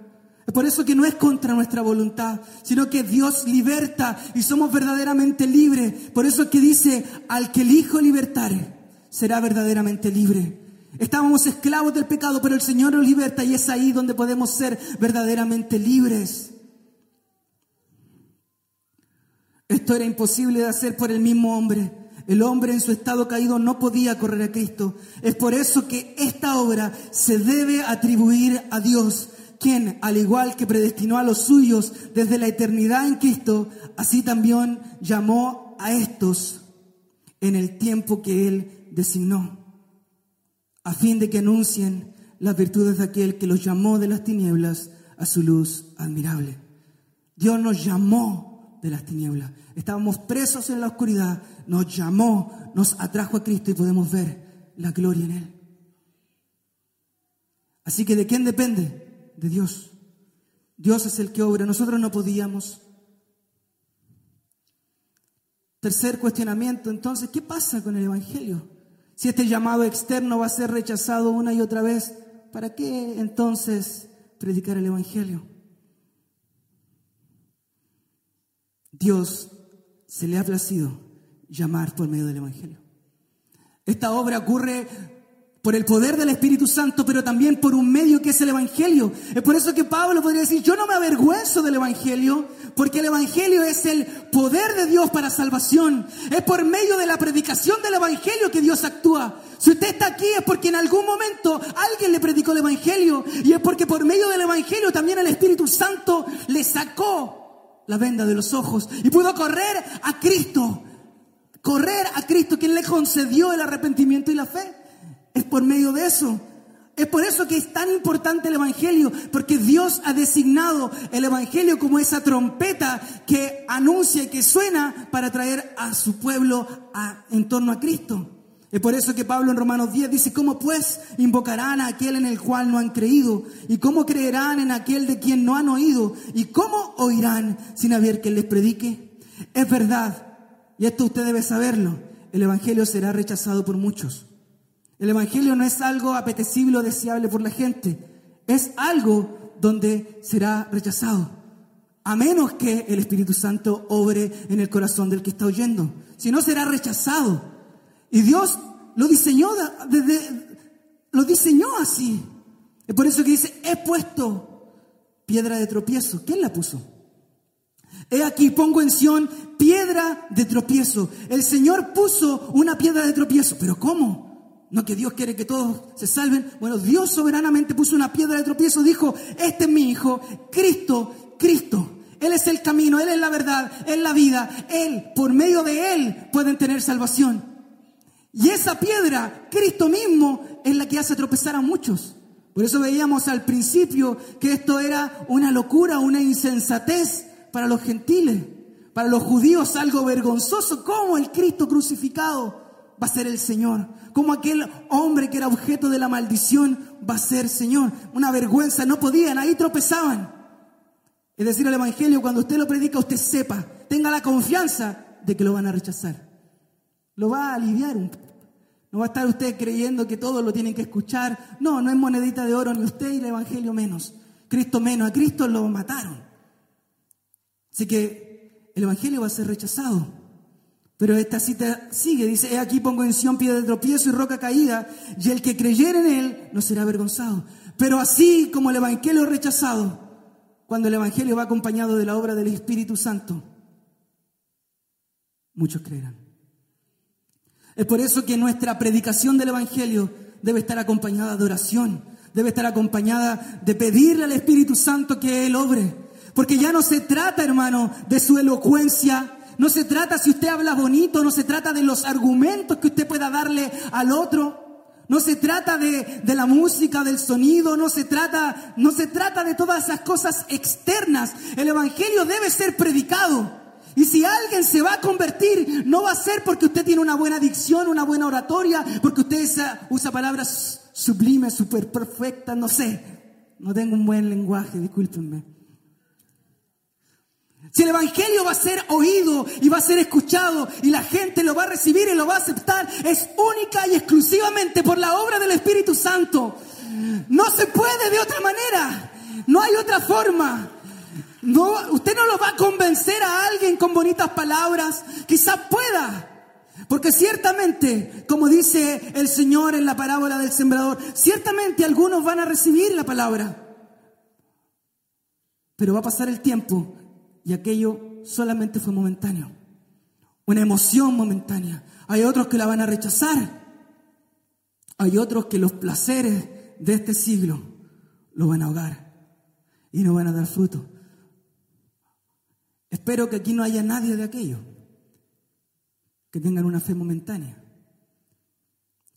Es por eso que no es contra nuestra voluntad, sino que Dios liberta y somos verdaderamente libres. Por eso que dice, al que el Hijo libertare, será verdaderamente libre. Estábamos esclavos del pecado, pero el Señor nos liberta y es ahí donde podemos ser verdaderamente libres. Esto era imposible de hacer por el mismo hombre. El hombre en su estado caído no podía correr a Cristo. Es por eso que esta obra se debe atribuir a Dios, quien, al igual que predestinó a los suyos desde la eternidad en Cristo, así también llamó a estos en el tiempo que Él designó, a fin de que anuncien las virtudes de aquel que los llamó de las tinieblas a su luz admirable. Dios nos llamó de las tinieblas. Estábamos presos en la oscuridad, nos llamó, nos atrajo a Cristo y podemos ver la gloria en Él. Así que ¿de quién depende? De Dios. Dios es el que obra, nosotros no podíamos. Tercer cuestionamiento, entonces, ¿qué pasa con el Evangelio? Si este llamado externo va a ser rechazado una y otra vez, ¿para qué entonces predicar el Evangelio? Dios se le ha placido llamar por medio del Evangelio. Esta obra ocurre por el poder del Espíritu Santo, pero también por un medio que es el Evangelio. Es por eso que Pablo podría decir, yo no me avergüenzo del Evangelio, porque el Evangelio es el poder de Dios para salvación. Es por medio de la predicación del Evangelio que Dios actúa. Si usted está aquí es porque en algún momento alguien le predicó el Evangelio y es porque por medio del Evangelio también el Espíritu Santo le sacó la venda de los ojos y pudo correr a Cristo. Correr a Cristo, quien le concedió el arrepentimiento y la fe. Es por medio de eso. Es por eso que es tan importante el Evangelio, porque Dios ha designado el Evangelio como esa trompeta que anuncia y que suena para traer a su pueblo en torno a Cristo. Es por eso que Pablo en Romanos 10 dice, ¿cómo pues invocarán a aquel en el cual no han creído? ¿Y cómo creerán en aquel de quien no han oído? ¿Y cómo oirán sin haber quien les predique? Es verdad, y esto usted debe saberlo, el Evangelio será rechazado por muchos. El Evangelio no es algo apetecible o deseable por la gente, es algo donde será rechazado, a menos que el Espíritu Santo obre en el corazón del que está oyendo. Si no, será rechazado. Y Dios lo diseñó, desde, lo diseñó así. Es por eso que dice, he puesto piedra de tropiezo. ¿Quién la puso? He aquí, pongo en Sión piedra de tropiezo. El Señor puso una piedra de tropiezo. ¿Pero cómo? No que Dios quiere que todos se salven. Bueno, Dios soberanamente puso una piedra de tropiezo, dijo, este es mi Hijo, Cristo, Cristo. Él es el camino, Él es la verdad, Él es la vida. Él, por medio de Él, pueden tener salvación. Y esa piedra, Cristo mismo, es la que hace tropezar a muchos. Por eso veíamos al principio que esto era una locura, una insensatez para los gentiles. Para los judíos algo vergonzoso. ¿Cómo el Cristo crucificado va a ser el Señor? como aquel hombre que era objeto de la maldición va a ser Señor. Una vergüenza, no podían, ahí tropezaban. Es decir, el Evangelio, cuando usted lo predica, usted sepa, tenga la confianza de que lo van a rechazar. Lo va a aliviar un poco. No va a estar usted creyendo que todos lo tienen que escuchar. No, no es monedita de oro ni usted y el Evangelio menos. Cristo menos. A Cristo lo mataron. Así que el Evangelio va a ser rechazado. Pero esta cita sigue, dice, he aquí pongo en Sion piedra de tropiezo y roca caída, y el que creyere en él no será avergonzado. Pero así como el Evangelio es rechazado, cuando el Evangelio va acompañado de la obra del Espíritu Santo, muchos creerán. Es por eso que nuestra predicación del Evangelio debe estar acompañada de oración, debe estar acompañada de pedirle al Espíritu Santo que Él obre. Porque ya no se trata, hermano, de su elocuencia, no se trata si usted habla bonito, no se trata de los argumentos que usted pueda darle al otro. No se trata de, de, la música, del sonido, no se, trata, no se trata de todas esas cosas externas. El Evangelio debe ser predicado. Y si alguien se va a convertir, no va a ser porque usted tiene una buena dicción, una buena oratoria, porque usted usa, palabras sublimes, super perfectas, no sé. No tengo un buen lenguaje, discúlpenme. Si el Evangelio va a ser oído y va a ser escuchado y la gente lo va a recibir y lo va a aceptar, es única y exclusivamente por la obra del Espíritu Santo. No se puede de otra manera. No hay otra forma. No, usted no lo va a convencer a alguien con bonitas palabras. Quizás pueda. Porque ciertamente, como dice el Señor en la parábola del sembrador, ciertamente algunos van a recibir la palabra. Pero va a pasar el tiempo y aquello solamente fue momentáneo, una emoción momentánea. Hay otros que la van a rechazar, hay otros que los placeres de este siglo lo van a ahogar y no van a dar fruto. Espero que aquí no haya nadie de aquello, que tengan una fe momentánea,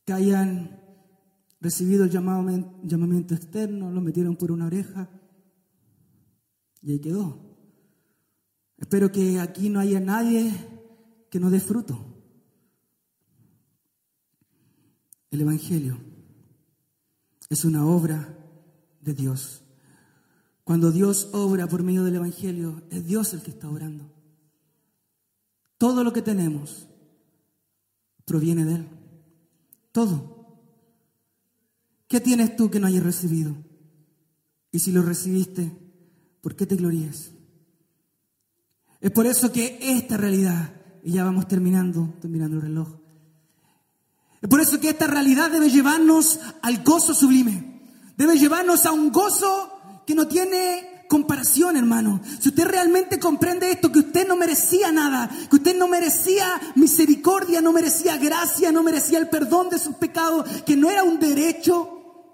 que hayan recibido el llamamiento externo, lo metieron por una oreja y ahí quedó. Espero que aquí no haya nadie que no dé fruto. El Evangelio es una obra de Dios. Cuando Dios obra por medio del Evangelio, es Dios el que está obrando. Todo lo que tenemos proviene de Él. Todo. ¿Qué tienes tú que no hayas recibido? Y si lo recibiste, ¿por qué te glorías? Es por eso que esta realidad, y ya vamos terminando, terminando el reloj, es por eso que esta realidad debe llevarnos al gozo sublime, debe llevarnos a un gozo que no tiene comparación, hermano. Si usted realmente comprende esto, que usted no merecía nada, que usted no merecía misericordia, no merecía gracia, no merecía el perdón de sus pecados, que no era un derecho,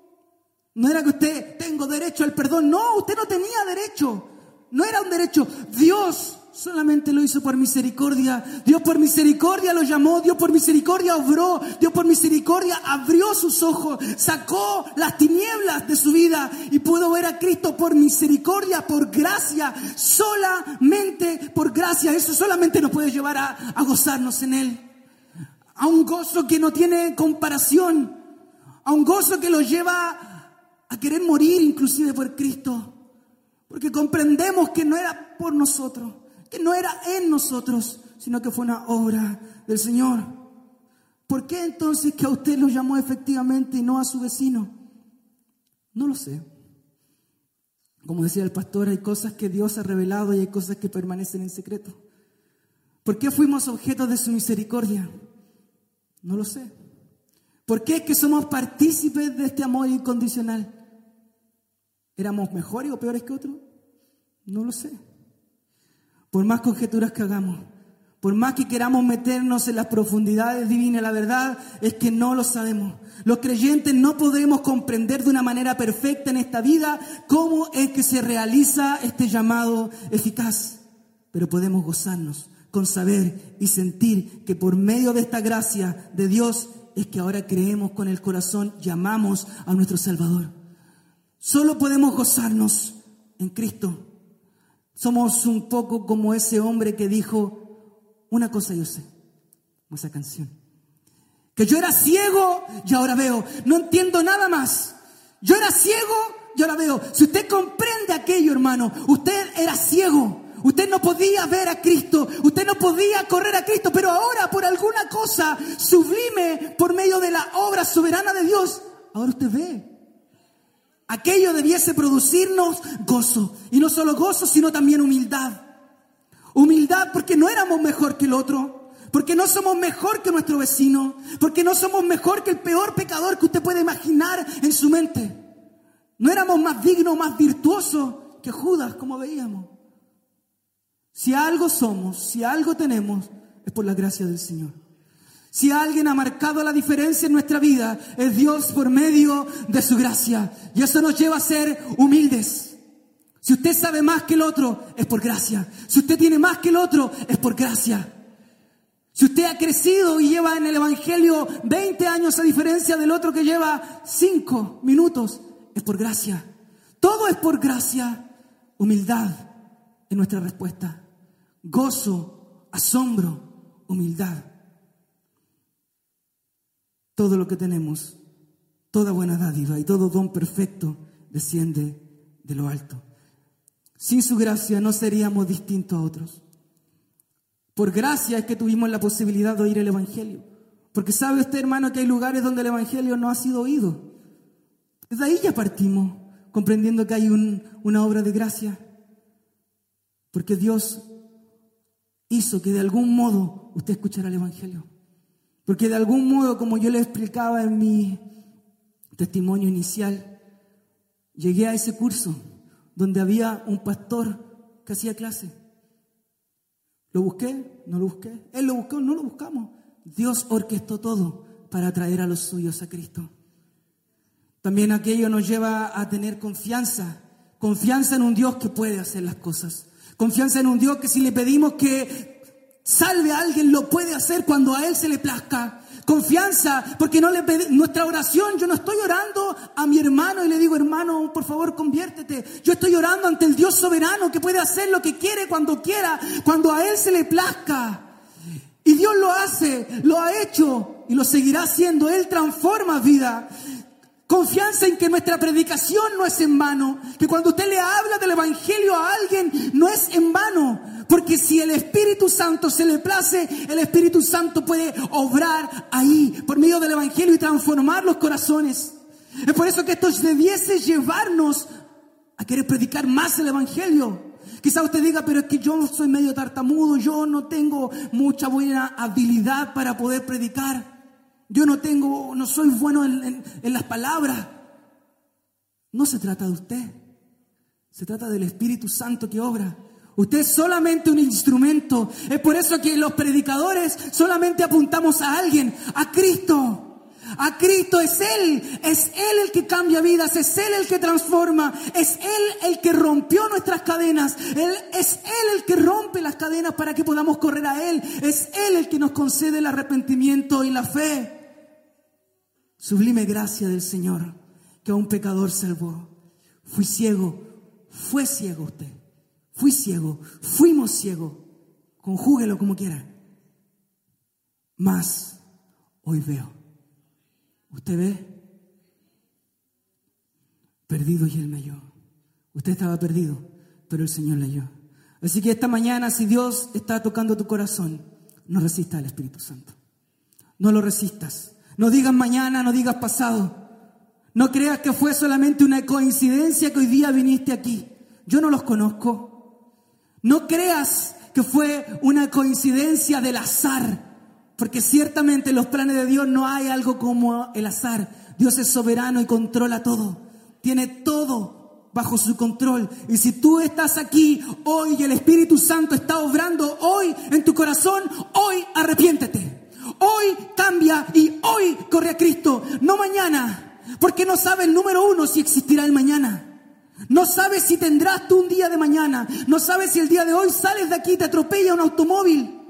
no era que usted tengo derecho al perdón, no, usted no tenía derecho, no era un derecho. Dios solamente lo hizo por misericordia. Dios por misericordia lo llamó, Dios por misericordia obró, Dios por misericordia abrió sus ojos, sacó las tinieblas de su vida y pudo ver a Cristo por misericordia, por gracia, solamente por gracia. Eso solamente nos puede llevar a, a gozarnos en Él. A un gozo que no tiene comparación, a un gozo que lo lleva a querer morir inclusive por Cristo. Porque comprendemos que no era por nosotros, que no era en nosotros, sino que fue una obra del Señor. ¿Por qué entonces que a usted lo llamó efectivamente y no a su vecino? No lo sé. Como decía el pastor, hay cosas que Dios ha revelado y hay cosas que permanecen en secreto. ¿Por qué fuimos objetos de su misericordia? No lo sé. ¿Por qué es que somos partícipes de este amor incondicional? ¿Éramos mejores o peores que otros? No lo sé. Por más conjeturas que hagamos, por más que queramos meternos en las profundidades divinas, la verdad es que no lo sabemos. Los creyentes no podremos comprender de una manera perfecta en esta vida cómo es que se realiza este llamado eficaz, pero podemos gozarnos con saber y sentir que por medio de esta gracia de Dios es que ahora creemos con el corazón, llamamos a nuestro Salvador. Solo podemos gozarnos en Cristo somos un poco como ese hombre que dijo, una cosa yo sé, como esa canción, que yo era ciego y ahora veo, no entiendo nada más. Yo era ciego y ahora veo. Si usted comprende aquello, hermano, usted era ciego. Usted no podía ver a Cristo, usted no podía correr a Cristo, pero ahora por alguna cosa sublime, por medio de la obra soberana de Dios, ahora usted ve. Aquello debiese producirnos gozo. Y no solo gozo, sino también humildad. Humildad porque no éramos mejor que el otro. Porque no somos mejor que nuestro vecino. Porque no somos mejor que el peor pecador que usted puede imaginar en su mente. No éramos más dignos, más virtuosos que Judas, como veíamos. Si algo somos, si algo tenemos, es por la gracia del Señor. Si alguien ha marcado la diferencia en nuestra vida, es Dios por medio de su gracia. Y eso nos lleva a ser humildes. Si usted sabe más que el otro, es por gracia. Si usted tiene más que el otro, es por gracia. Si usted ha crecido y lleva en el Evangelio 20 años a diferencia del otro que lleva 5 minutos, es por gracia. Todo es por gracia. Humildad en nuestra respuesta. Gozo, asombro, humildad. Todo lo que tenemos, toda buena dádiva y todo don perfecto desciende de lo alto. Sin su gracia no seríamos distintos a otros. Por gracia es que tuvimos la posibilidad de oír el Evangelio. Porque sabe usted, hermano, que hay lugares donde el Evangelio no ha sido oído. Desde ahí ya partimos, comprendiendo que hay una obra de gracia. Porque Dios hizo que de algún modo usted escuchara el Evangelio. Porque de algún modo, como yo le explicaba en mi testimonio inicial, llegué a ese curso donde había un pastor que hacía clase. ¿Lo busqué? ¿No lo busqué? Él lo buscó, no lo buscamos. Dios orquestó todo para traer a los suyos a Cristo. También aquello nos lleva a tener confianza, confianza en un Dios que puede hacer las cosas, confianza en un Dios que si le pedimos que salve a alguien, lo puede hacer cuando a Él se le plazca. Confianza, porque no le nuestra oración, yo no estoy orando a mi hermano y le digo, hermano, por favor, conviértete. Yo estoy orando ante el Dios soberano que puede hacer lo que quiere cuando quiera, cuando a Él se le plazca. Y Dios lo hace, lo ha hecho y lo seguirá haciendo. Él transforma vida. Confianza en que nuestra predicación no es en vano, que cuando usted le habla del Evangelio a alguien no es en vano, Porque si el Espíritu Santo se le place, el Espíritu Santo puede obrar ahí por medio del Evangelio y transformar los corazones. Es por eso que esto debiese llevarnos a querer predicar más el Evangelio. Quizá usted diga, pero es que yo soy medio tartamudo, yo no tengo mucha buena habilidad para poder predicar. Yo no tengo, no soy bueno en, en las palabras. No se trata de usted, se trata del Espíritu Santo que obra. Usted es solamente un instrumento. Es por eso que los predicadores solamente apuntamos a alguien, a Cristo. A Cristo es Él, es Él el que cambia vidas, es Él el que transforma, es Él el que rompió nuestras cadenas, él, es Él el que rompe las cadenas para que podamos correr a Él, es Él el que nos concede el arrepentimiento y la fe. Sublime gracia del Señor que a un pecador salvó. Fui ciego, fue ciego usted, fui ciego, fuimos ciegos, conjúguelo como quiera. Mas hoy veo. ¿Usted ve? Perdido y Él me halló. Usted estaba perdido, pero el Señor le halló. Así que esta mañana, si Dios está tocando tu corazón, no resistas al Espíritu Santo. No lo resistas. No digas mañana, no digas pasado. No creas que fue solamente una coincidencia que hoy día viniste aquí. Yo no los conozco. No creas que fue una coincidencia del azar. Porque ciertamente en los planes de Dios no hay algo como el azar. Dios es soberano y controla todo. Tiene todo bajo su control. Y si tú estás aquí hoy y el Espíritu Santo está obrando hoy en tu corazón, hoy arrepiéntete. Hoy cambia y hoy corre a Cristo. No mañana. Porque no sabe el número uno si existirá el mañana. No sabes si tendrás tú un día de mañana. No sabes si el día de hoy sales de aquí te atropella un automóvil.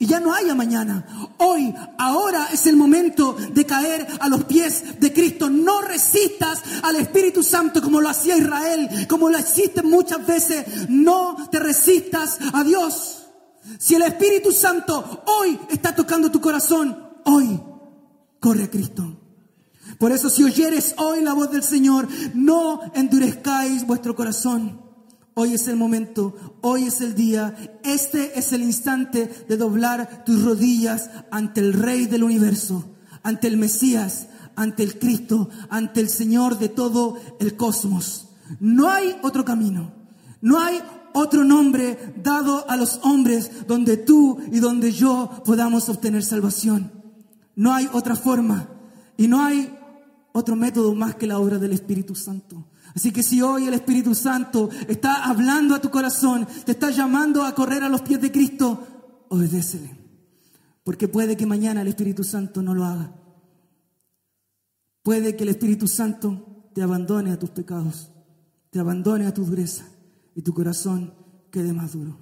Y ya no haya mañana. Hoy, ahora es el momento de caer a los pies de Cristo. No resistas al Espíritu Santo como lo hacía Israel, como lo hiciste muchas veces. No te resistas a Dios. Si el Espíritu Santo hoy está tocando tu corazón, hoy corre a Cristo. Por eso si oyeres hoy la voz del Señor, no endurezcáis vuestro corazón. Hoy es el momento, hoy es el día, este es el instante de doblar tus rodillas ante el Rey del universo, ante el Mesías, ante el Cristo, ante el Señor de todo el cosmos. No hay otro camino, no hay otro nombre dado a los hombres donde tú y donde yo podamos obtener salvación. No hay otra forma y no hay otro método más que la obra del Espíritu Santo. Así que si hoy el Espíritu Santo está hablando a tu corazón, te está llamando a correr a los pies de Cristo, obedécele. Porque puede que mañana el Espíritu Santo no lo haga. Puede que el Espíritu Santo te abandone a tus pecados, te abandone a tu dureza y tu corazón quede más duro.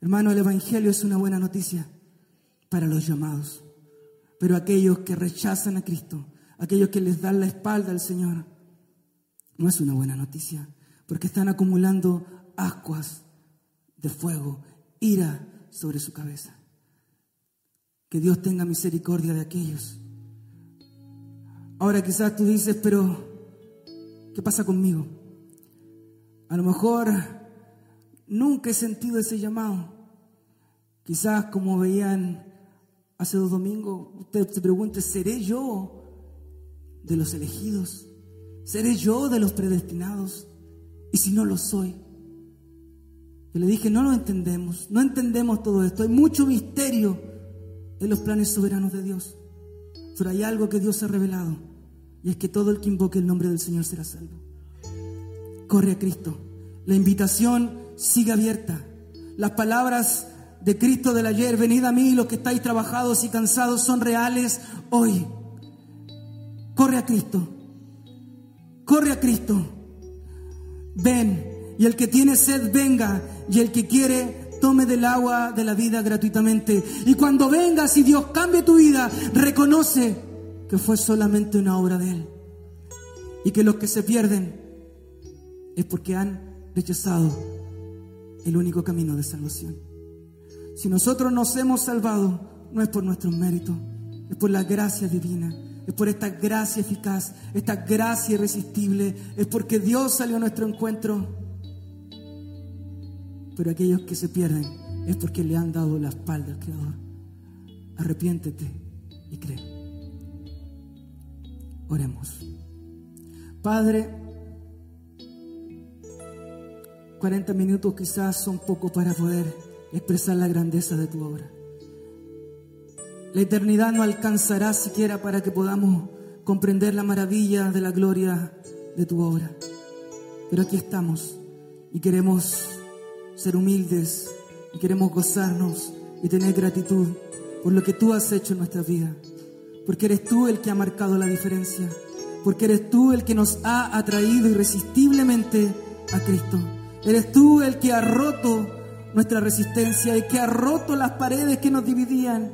Hermano, el Evangelio es una buena noticia para los llamados, pero aquellos que rechazan a Cristo, aquellos que les dan la espalda al Señor, no es una buena noticia, porque están acumulando ascuas de fuego, ira sobre su cabeza. Que Dios tenga misericordia de aquellos. Ahora quizás tú dices, pero ¿qué pasa conmigo? A lo mejor nunca he sentido ese llamado. Quizás como veían hace dos domingos, usted se pregunte, ¿seré yo de los elegidos? ¿Seré yo de los predestinados? Y si no lo soy. Yo le dije, no lo entendemos, no entendemos todo esto. Hay mucho misterio en los planes soberanos de Dios. Pero hay algo que Dios ha revelado. Y es que todo el que invoque el nombre del Señor será salvo. Corre a Cristo. La invitación sigue abierta. Las palabras de Cristo del ayer, venid a mí los que estáis trabajados y cansados, son reales hoy. Corre a Cristo. Corre a Cristo. Ven. Y el que tiene sed, venga. Y el que quiere, tome del agua de la vida gratuitamente. Y cuando vengas y Dios cambie tu vida, reconoce que fue solamente una obra de Él. Y que los que se pierden es porque han rechazado el único camino de salvación. Si nosotros nos hemos salvado, no es por nuestros méritos, es por la gracia divina es por esta gracia eficaz, esta gracia irresistible, es porque Dios salió a nuestro encuentro. pero aquellos que se pierden es porque le han dado la espalda al Creador. Arrepiéntete y cree. Oremos. Padre, 40 minutos quizás son poco para poder expresar la grandeza de tu obra. La eternidad no alcanzará siquiera para que podamos comprender la maravilla de la gloria de tu obra. Pero aquí estamos y queremos ser humildes y queremos gozarnos y tener gratitud por lo que tú has hecho en nuestra vida. Porque eres tú el que ha marcado la diferencia. Porque eres tú el que nos ha atraído irresistiblemente a Cristo. Eres tú el que ha roto nuestra resistencia y que ha roto las paredes que nos dividían.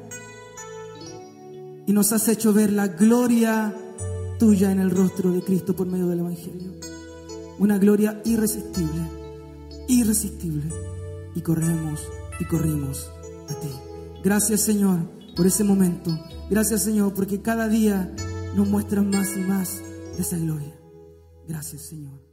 Y nos has hecho ver la gloria tuya en el rostro de Cristo por medio del Evangelio. Una gloria irresistible, irresistible. Y corremos y corrimos a ti. Gracias Señor por ese momento. Gracias Señor porque cada día nos muestran más y más de esa gloria. Gracias Señor.